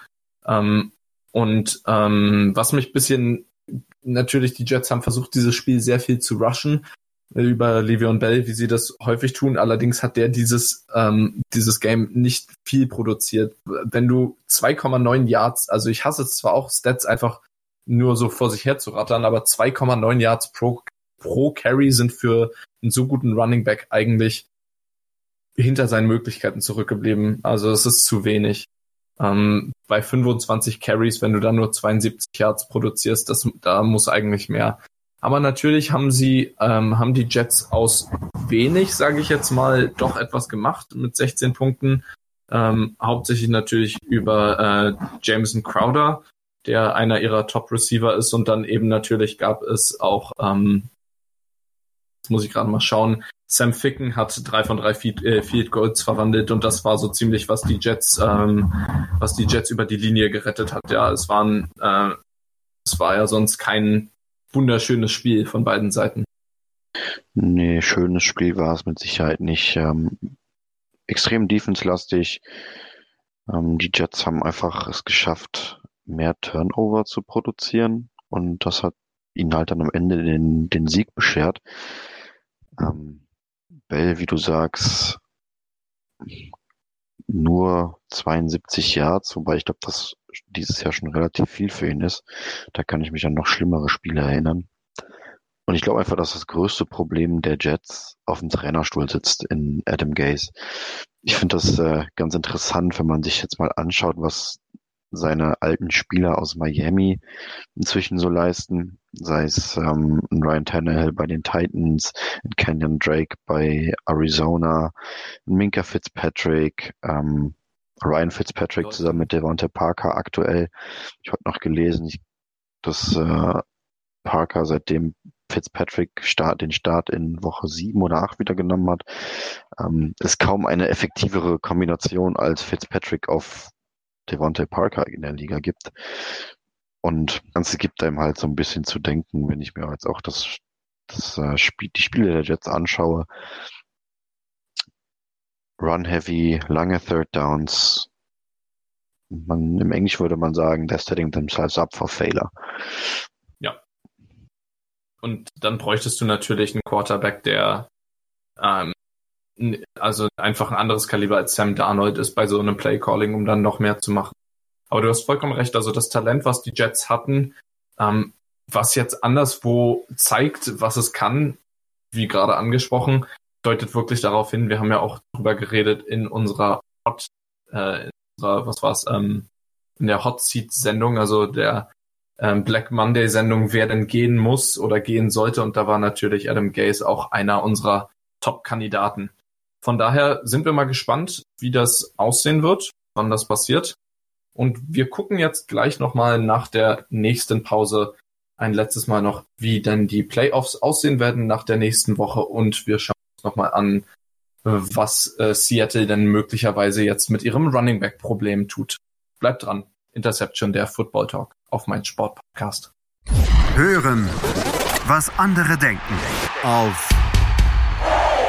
Ähm, und ähm, was mich bisschen, natürlich, die Jets haben versucht, dieses Spiel sehr viel zu rushen äh, über Le'Veon Bell, wie sie das häufig tun. Allerdings hat der dieses, ähm, dieses Game nicht viel produziert. Wenn du 2,9 Yards, also ich hasse es zwar auch, Stats einfach nur so vor sich her zu rattern, aber 2,9 Yards pro, pro Carry sind für einen so guten Running Back eigentlich hinter seinen Möglichkeiten zurückgeblieben. Also es ist zu wenig. Ähm, bei 25 Carries, wenn du dann nur 72 Yards produzierst, das, da muss eigentlich mehr. Aber natürlich haben sie, ähm, haben die Jets aus wenig, sage ich jetzt mal, doch etwas gemacht mit 16 Punkten. Ähm, hauptsächlich natürlich über äh, Jameson Crowder, der einer ihrer Top-Receiver ist. Und dann eben natürlich gab es auch, ähm, jetzt muss ich gerade mal schauen, Sam Ficken hat drei von drei Field, äh, Field Goals verwandelt und das war so ziemlich, was die Jets, ähm, was die Jets über die Linie gerettet hat. Ja, es waren, äh, es war ja sonst kein wunderschönes Spiel von beiden Seiten. Nee, schönes Spiel war es mit Sicherheit nicht. Ähm, extrem defense-lastig. Ähm, die Jets haben einfach es geschafft, mehr Turnover zu produzieren und das hat ihnen halt dann am Ende den, den Sieg beschert. Ähm, Bell, wie du sagst, nur 72 Yards, wobei ich glaube, dass dieses Jahr schon relativ viel für ihn ist. Da kann ich mich an noch schlimmere Spiele erinnern. Und ich glaube einfach, dass das größte Problem der Jets auf dem Trainerstuhl sitzt in Adam Gaze. Ich finde das äh, ganz interessant, wenn man sich jetzt mal anschaut, was seine alten Spieler aus Miami inzwischen so leisten, sei es ähm, Ryan Tannehill bei den Titans, Kenyon Drake bei Arizona, Minka Fitzpatrick, ähm, Ryan Fitzpatrick zusammen mit Devonta Parker aktuell. Ich habe noch gelesen, ich, dass äh, Parker seitdem Fitzpatrick Start, den Start in Woche sieben oder acht wieder genommen hat, ähm, ist kaum eine effektivere Kombination als Fitzpatrick auf Devontae Parker in der Liga gibt. Und das Ganze gibt einem halt so ein bisschen zu denken, wenn ich mir jetzt auch das, das äh, Spiel, die Spiele der Jets anschaue. Run heavy, lange Third Downs. Man, Im Englisch würde man sagen, they're setting themselves up for failure. Ja. Und dann bräuchtest du natürlich einen Quarterback, der ähm, also einfach ein anderes Kaliber als Sam Darnold ist bei so einem Play Calling, um dann noch mehr zu machen. Aber du hast vollkommen recht. Also das Talent, was die Jets hatten, ähm, was jetzt anderswo zeigt, was es kann, wie gerade angesprochen, deutet wirklich darauf hin. Wir haben ja auch drüber geredet in unserer Hot, äh, in unserer, was war's, ähm, in der Hot Seat Sendung, also der ähm, Black Monday Sendung, wer denn gehen muss oder gehen sollte. Und da war natürlich Adam Gaze auch einer unserer Top-Kandidaten. Von daher sind wir mal gespannt, wie das aussehen wird, wann das passiert. Und wir gucken jetzt gleich nochmal nach der nächsten Pause ein letztes Mal noch, wie denn die Playoffs aussehen werden nach der nächsten Woche. Und wir schauen uns nochmal an, was äh, Seattle denn möglicherweise jetzt mit ihrem Running Back Problem tut. Bleibt dran. Interception der Football Talk auf mein Sportpodcast. Hören, was andere denken. Auf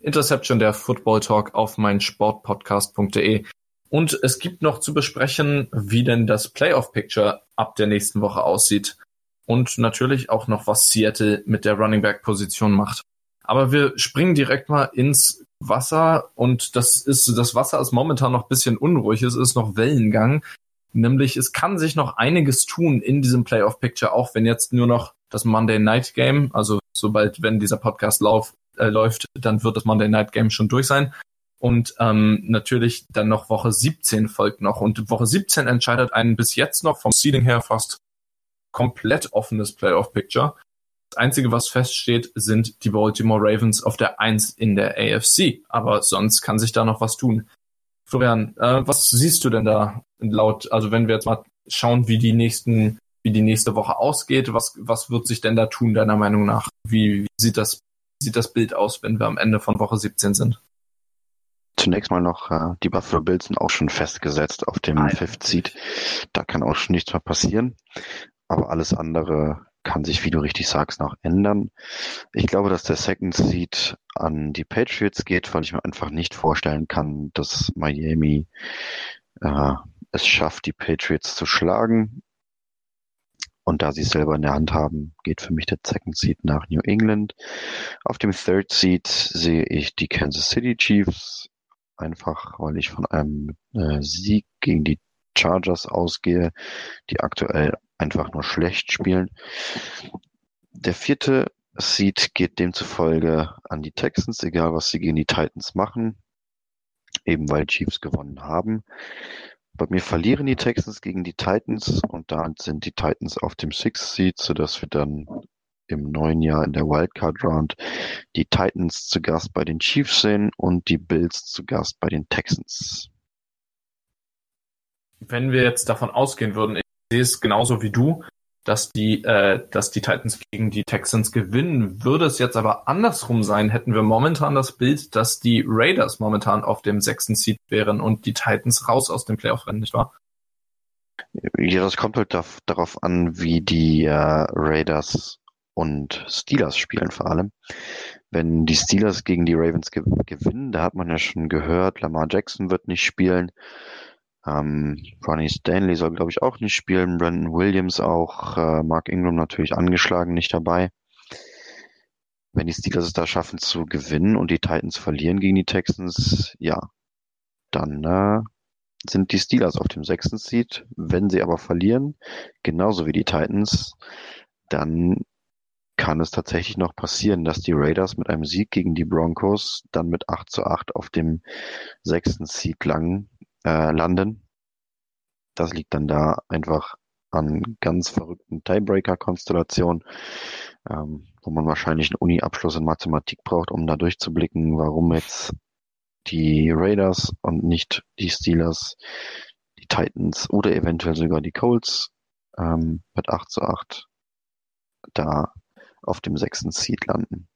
Interception der Football Talk auf mein Sportpodcast.de. Und es gibt noch zu besprechen, wie denn das Playoff Picture ab der nächsten Woche aussieht. Und natürlich auch noch, was Seattle mit der Running Back Position macht. Aber wir springen direkt mal ins Wasser und das ist, das Wasser ist momentan noch bisschen unruhig. Es ist noch Wellengang. Nämlich es kann sich noch einiges tun in diesem Playoff Picture, auch wenn jetzt nur noch das Monday Night Game, also sobald, wenn dieser Podcast lauf, äh, läuft, dann wird das Monday Night Game schon durch sein. Und ähm, natürlich dann noch Woche 17 folgt noch. Und Woche 17 entscheidet einen bis jetzt noch vom Seeding her fast komplett offenes Playoff-Picture. Das Einzige, was feststeht, sind die Baltimore Ravens auf der 1 in der AFC. Aber sonst kann sich da noch was tun. Florian, äh, was siehst du denn da laut, also wenn wir jetzt mal schauen, wie die nächsten, wie die nächste Woche ausgeht, was, was wird sich denn da tun, deiner Meinung nach? Wie, wie sieht das sieht das Bild aus, wenn wir am Ende von Woche 17 sind? Zunächst mal noch, äh, die Buffalo Bills sind auch schon festgesetzt auf dem Nein. Fifth Seed. Da kann auch schon nichts mehr passieren. Aber alles andere kann sich, wie du richtig sagst, noch ändern. Ich glaube, dass der Second Seed an die Patriots geht, weil ich mir einfach nicht vorstellen kann, dass Miami äh, es schafft, die Patriots zu schlagen. Und da sie es selber in der Hand haben, geht für mich der Second Seed nach New England. Auf dem Third Seed sehe ich die Kansas City Chiefs. Einfach, weil ich von einem äh, Sieg gegen die Chargers ausgehe, die aktuell einfach nur schlecht spielen. der vierte Seed geht demzufolge an die Texans, egal was sie gegen die Titans machen, eben weil Chiefs gewonnen haben. Bei mir verlieren die Texans gegen die Titans und da sind die Titans auf dem Sixth Seed, sodass wir dann im neuen Jahr in der Wildcard Round die Titans zu Gast bei den Chiefs sehen und die Bills zu Gast bei den Texans. Wenn wir jetzt davon ausgehen würden, ich sehe es genauso wie du, dass die, äh, dass die Titans gegen die Texans gewinnen. Würde es jetzt aber andersrum sein, hätten wir momentan das Bild, dass die Raiders momentan auf dem sechsten Seed wären und die Titans raus aus dem Playoff-Rennen, nicht wahr? Ja, das kommt halt darauf an, wie die äh, Raiders und Steelers spielen vor allem. Wenn die Steelers gegen die Ravens ge gewinnen, da hat man ja schon gehört, Lamar Jackson wird nicht spielen. Ähm, Ronnie Stanley soll, glaube ich, auch nicht spielen. Brandon Williams auch. Äh, Mark Ingram natürlich angeschlagen, nicht dabei. Wenn die Steelers es da schaffen zu gewinnen und die Titans verlieren gegen die Texans, ja, dann äh, sind die Steelers auf dem sechsten Seed. Wenn sie aber verlieren, genauso wie die Titans, dann kann es tatsächlich noch passieren, dass die Raiders mit einem Sieg gegen die Broncos dann mit 8 zu 8 auf dem sechsten Seed lang äh, landen. Das liegt dann da einfach an ganz verrückten Tiebreaker-Konstellationen, ähm, wo man wahrscheinlich einen Uni-Abschluss in Mathematik braucht, um da durchzublicken, warum jetzt die Raiders und nicht die Steelers, die Titans oder eventuell sogar die Colts ähm, mit 8 zu 8 da auf dem sechsten Seed landen.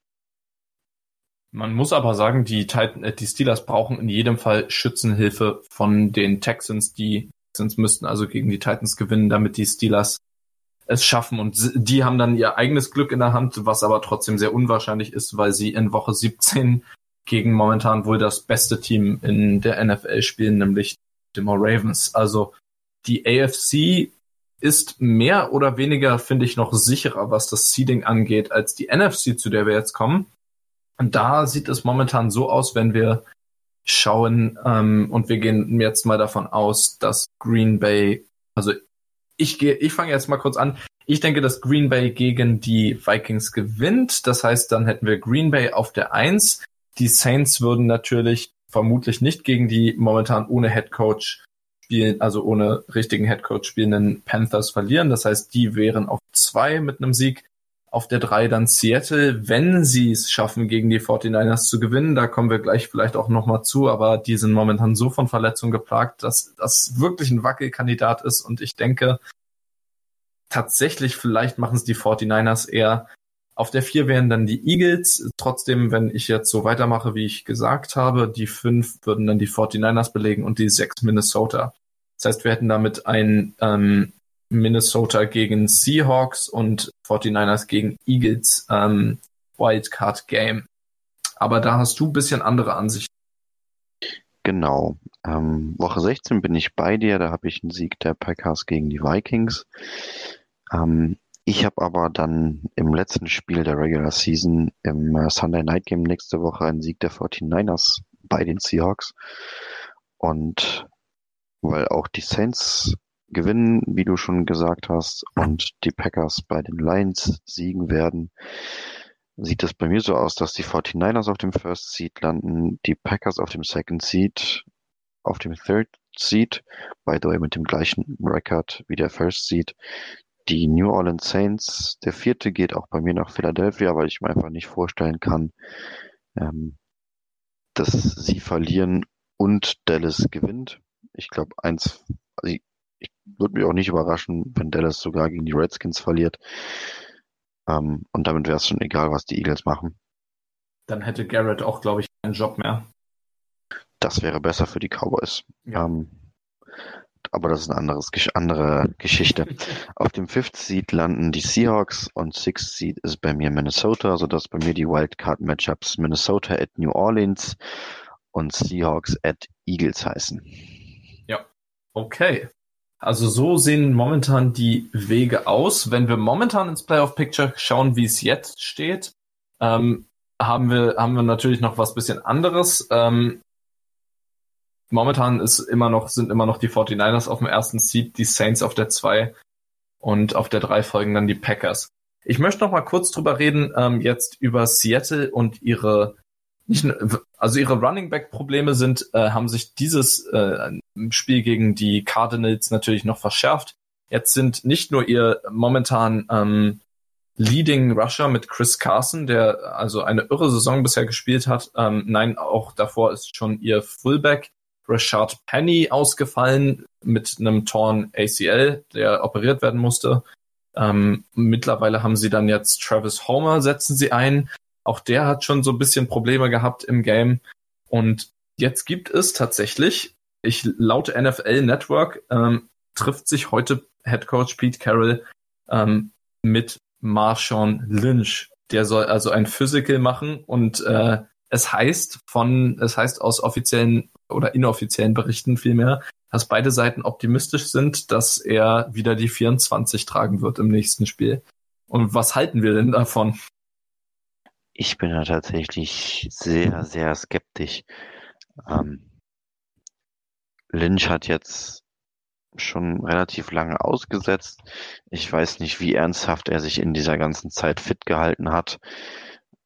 Man muss aber sagen, die, Titan, äh, die Steelers brauchen in jedem Fall Schützenhilfe von den Texans. Die Texans müssten also gegen die Titans gewinnen, damit die Steelers es schaffen. Und die haben dann ihr eigenes Glück in der Hand, was aber trotzdem sehr unwahrscheinlich ist, weil sie in Woche 17 gegen momentan wohl das beste Team in der NFL spielen, nämlich die Ravens. Also die AFC ist mehr oder weniger, finde ich, noch sicherer, was das Seeding angeht, als die NFC, zu der wir jetzt kommen. Und da sieht es momentan so aus, wenn wir schauen, ähm, und wir gehen jetzt mal davon aus, dass Green Bay, also ich gehe, ich fange jetzt mal kurz an. Ich denke, dass Green Bay gegen die Vikings gewinnt. Das heißt, dann hätten wir Green Bay auf der Eins. Die Saints würden natürlich vermutlich nicht gegen die momentan ohne Head Coach spielen, also ohne richtigen Head Coach spielenden Panthers verlieren. Das heißt, die wären auf zwei mit einem Sieg. Auf der 3 dann Seattle, wenn sie es schaffen, gegen die 49ers zu gewinnen. Da kommen wir gleich vielleicht auch nochmal zu, aber die sind momentan so von Verletzungen geplagt, dass das wirklich ein Wackelkandidat ist. Und ich denke, tatsächlich vielleicht machen es die 49ers eher. Auf der 4 wären dann die Eagles. Trotzdem, wenn ich jetzt so weitermache, wie ich gesagt habe, die 5 würden dann die 49ers belegen und die 6 Minnesota. Das heißt, wir hätten damit ein ähm, Minnesota gegen Seahawks und 49ers gegen Eagles ähm, Wildcard Game. Aber da hast du ein bisschen andere Ansichten. Genau. Ähm, Woche 16 bin ich bei dir, da habe ich einen Sieg der Packers gegen die Vikings. Ähm, ich habe aber dann im letzten Spiel der Regular Season im äh, Sunday Night Game nächste Woche einen Sieg der 49ers bei den Seahawks. Und weil auch die Saints gewinnen, wie du schon gesagt hast, und die Packers bei den Lions siegen werden, sieht es bei mir so aus, dass die 49ers auf dem First Seed landen, die Packers auf dem Second Seed, auf dem Third Seed, by the way mit dem gleichen Record wie der First Seed. Die New Orleans Saints, der vierte geht auch bei mir nach Philadelphia, weil ich mir einfach nicht vorstellen kann, ähm, dass sie verlieren und Dallas gewinnt. Ich glaube, eins, also ich, würde mich auch nicht überraschen, wenn Dallas sogar gegen die Redskins verliert. Ähm, und damit wäre es schon egal, was die Eagles machen. Dann hätte Garrett auch, glaube ich, keinen Job mehr. Das wäre besser für die Cowboys. Ja. Ähm, aber das ist eine anderes, andere Geschichte. Auf dem Fifth Seed landen die Seahawks und Sixth Seed ist bei mir Minnesota, sodass bei mir die Wildcard-Matchups Minnesota at New Orleans und Seahawks at Eagles heißen. Ja, okay. Also so sehen momentan die Wege aus. Wenn wir momentan ins Playoff Picture schauen, wie es jetzt steht, ähm, haben wir haben wir natürlich noch was bisschen anderes. Ähm, momentan ist immer noch sind immer noch die 49ers auf dem ersten Seed, die Saints auf der 2 und auf der 3 folgen dann die Packers. Ich möchte noch mal kurz drüber reden, ähm, jetzt über Seattle und ihre nicht, also ihre Running Back Probleme sind, äh, haben sich dieses äh, Spiel gegen die Cardinals natürlich noch verschärft. Jetzt sind nicht nur ihr momentan ähm, Leading Rusher mit Chris Carson, der also eine irre Saison bisher gespielt hat. Ähm, nein, auch davor ist schon ihr Fullback Rashard Penny ausgefallen mit einem Torn ACL, der operiert werden musste. Ähm, mittlerweile haben sie dann jetzt Travis Homer, setzen sie ein. Auch der hat schon so ein bisschen Probleme gehabt im Game. Und jetzt gibt es tatsächlich, ich laut NFL Network, ähm, trifft sich heute Head Coach Pete Carroll ähm, mit Marshawn Lynch. Der soll also ein Physical machen und äh, es heißt von, es heißt aus offiziellen oder inoffiziellen Berichten vielmehr, dass beide Seiten optimistisch sind, dass er wieder die 24 tragen wird im nächsten Spiel. Und was halten wir denn davon? Ich bin da tatsächlich sehr, sehr skeptisch. Ähm, Lynch hat jetzt schon relativ lange ausgesetzt. Ich weiß nicht, wie ernsthaft er sich in dieser ganzen Zeit fit gehalten hat.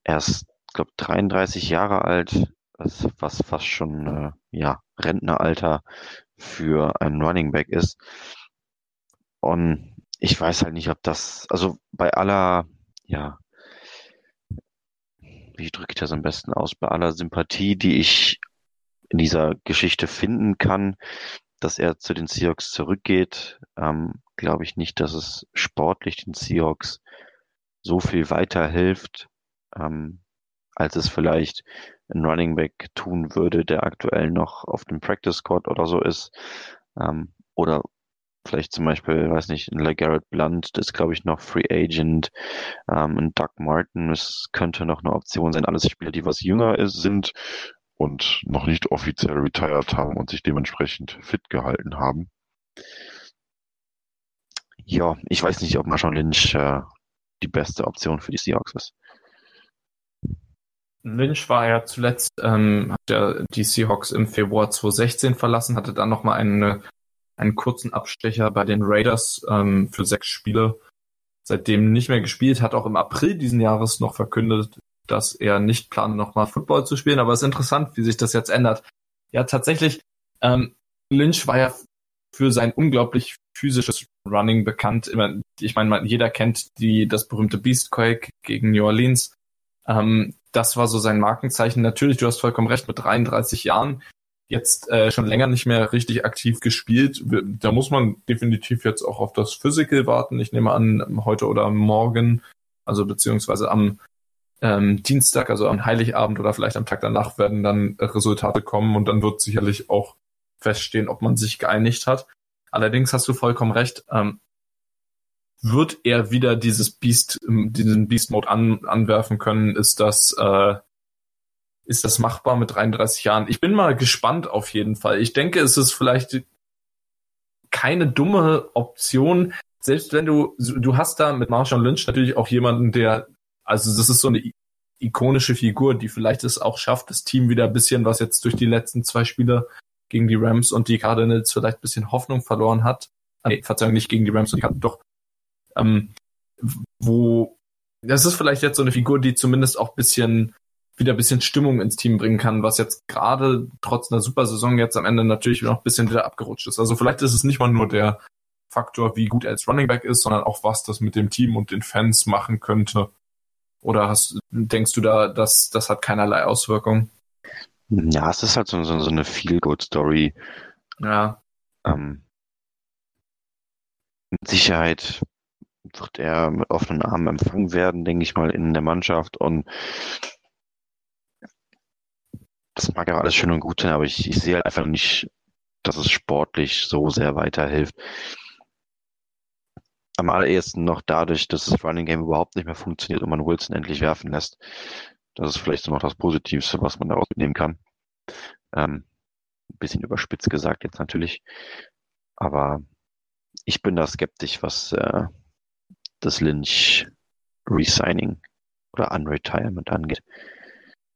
Er ist, glaube 33 Jahre alt, was, fast schon äh, ja Rentneralter für einen Running Back ist. Und ich weiß halt nicht, ob das, also bei aller, ja, wie drücke ich das am besten aus, bei aller Sympathie, die ich in dieser Geschichte finden kann, dass er zu den Seahawks zurückgeht, ähm, glaube ich nicht, dass es sportlich den Seahawks so viel weiterhilft, ähm, als es vielleicht ein Running Back tun würde, der aktuell noch auf dem Practice Squad oder so ist. Ähm, oder vielleicht zum Beispiel, weiß nicht, ein LeGarrette Blunt, das ist glaube ich noch Free Agent, ähm, ein Doug Martin, das könnte noch eine Option sein. Alles Spieler, die was jünger ist, sind und noch nicht offiziell retired haben und sich dementsprechend fit gehalten haben. Ja, ich weiß nicht, ob Marshawn Lynch äh, die beste Option für die Seahawks ist. Lynch war ja zuletzt, ähm, hat ja die Seahawks im Februar 2016 verlassen, hatte dann nochmal eine, einen kurzen Abstecher bei den Raiders ähm, für sechs Spiele. Seitdem nicht mehr gespielt, hat auch im April diesen Jahres noch verkündet, dass er nicht plant, nochmal Football zu spielen. Aber es ist interessant, wie sich das jetzt ändert. Ja, tatsächlich, ähm, Lynch war ja für sein unglaublich physisches Running bekannt. Ich meine, jeder kennt die, das berühmte Beastquake gegen New Orleans. Ähm, das war so sein Markenzeichen. Natürlich, du hast vollkommen recht, mit 33 Jahren jetzt äh, schon länger nicht mehr richtig aktiv gespielt. Da muss man definitiv jetzt auch auf das Physical warten. Ich nehme an, heute oder morgen, also beziehungsweise am ähm, Dienstag, also am Heiligabend oder vielleicht am Tag danach werden dann Resultate kommen und dann wird sicherlich auch feststehen, ob man sich geeinigt hat. Allerdings hast du vollkommen recht. Ähm, wird er wieder dieses Beast, ähm, diesen Beast Mode an, anwerfen können? Ist das, äh, ist das machbar mit 33 Jahren? Ich bin mal gespannt auf jeden Fall. Ich denke, es ist vielleicht keine dumme Option, selbst wenn du, du hast da mit Marshall Lynch natürlich auch jemanden, der, also das ist so eine ikonische Figur, die vielleicht es auch schafft, das Team wieder ein bisschen, was jetzt durch die letzten zwei Spiele gegen die Rams und die Cardinals vielleicht ein bisschen Hoffnung verloren hat. Nee, Verzeihung, nicht gegen die Rams und die Cardinals, doch ähm, wo das ist vielleicht jetzt so eine Figur, die zumindest auch bisschen wieder ein bisschen Stimmung ins Team bringen kann, was jetzt gerade trotz einer super Saison jetzt am Ende natürlich noch ein bisschen wieder abgerutscht ist. Also vielleicht ist es nicht mal nur der Faktor, wie gut er als Running Back ist, sondern auch was das mit dem Team und den Fans machen könnte. Oder hast, denkst du da, dass das hat keinerlei Auswirkung? Ja, es ist halt so, so, so eine Feel-Good-Story. Ja. Ähm, mit Sicherheit wird er mit offenen Armen empfangen werden, denke ich mal, in der Mannschaft. Und das mag ja alles schön und gut sein, aber ich, ich sehe halt einfach nicht, dass es sportlich so sehr weiterhilft. Am allerersten noch dadurch, dass das Running Game überhaupt nicht mehr funktioniert und man Wilson endlich werfen lässt. Das ist vielleicht so noch das Positivste, was man daraus mitnehmen kann. Ähm, ein bisschen überspitzt gesagt jetzt natürlich. Aber ich bin da skeptisch, was äh, das Lynch Resigning oder Unretirement angeht.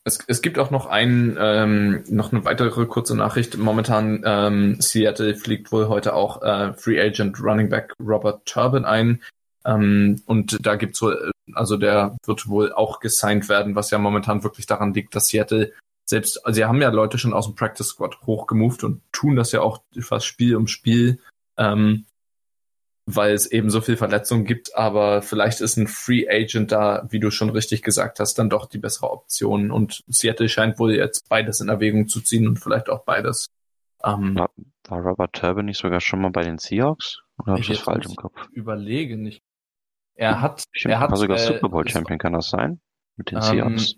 Es, es gibt auch noch ein, ähm, noch eine weitere kurze Nachricht. Momentan ähm, Seattle fliegt wohl heute auch äh, Free Agent Running Back Robert Turbin ein. Ähm, und da gibt's wohl, also der wird wohl auch gesigned werden, was ja momentan wirklich daran liegt, dass Seattle selbst, also sie haben ja Leute schon aus dem Practice Squad hochgemoved und tun das ja auch fast Spiel um Spiel, ähm, weil es eben so viel Verletzungen gibt, aber vielleicht ist ein Free Agent da, wie du schon richtig gesagt hast, dann doch die bessere Option und Seattle scheint wohl jetzt beides in Erwägung zu ziehen und vielleicht auch beides. Ähm, war, war Robert Turbin nicht sogar schon mal bei den Seahawks? Oder habe ich das falsch im Kopf? Überlege nicht. Er hat, Stimmt, er hat war sogar äh, Super Bowl Champion, kann das sein? Mit den ähm, Seahawks.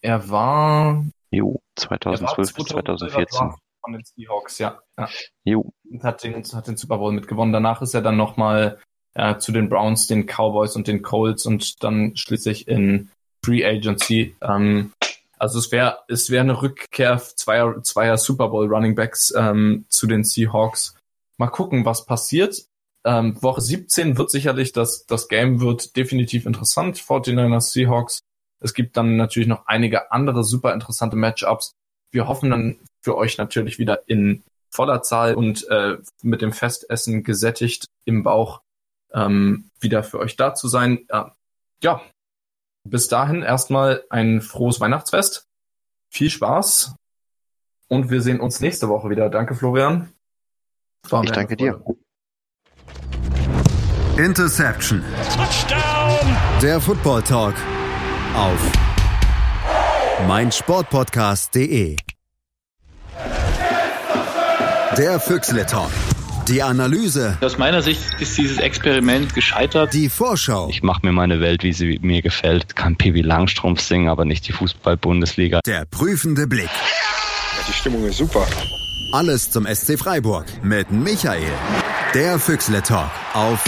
Er war Jo, 2012 bis 2014. Von den Seahawks, ja. ja. Jo. Und hat den, hat den Super Bowl mitgewonnen. Danach ist er dann nochmal äh, zu den Browns, den Cowboys und den Colts und dann schließlich in Free Agency. Ähm, also es wäre es wäre eine Rückkehr zweier, zweier Super Bowl Running Backs ähm, zu den Seahawks. Mal gucken, was passiert. Ähm, Woche 17 wird sicherlich das, das Game wird definitiv interessant. 49ers Seahawks. Es gibt dann natürlich noch einige andere super interessante Matchups. Wir hoffen dann für euch natürlich wieder in voller Zahl und äh, mit dem Festessen gesättigt im Bauch ähm, wieder für euch da zu sein. Äh, ja, bis dahin erstmal ein frohes Weihnachtsfest. Viel Spaß und wir sehen uns nächste Woche wieder. Danke, Florian. ich danke dir. Interception. Touchdown. Der Football Talk auf meinsportpodcast.de. Der Füchsle Talk. Die Analyse. Aus meiner Sicht ist dieses Experiment gescheitert. Die Vorschau. Ich mache mir meine Welt, wie sie mir gefällt. Kann Piwi Langstrumpf singen, aber nicht die Fußball-Bundesliga. Der prüfende Blick. Die Stimmung ist super. Alles zum SC Freiburg mit Michael. Der Füchsle Talk auf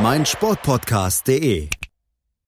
meinsportpodcast.de.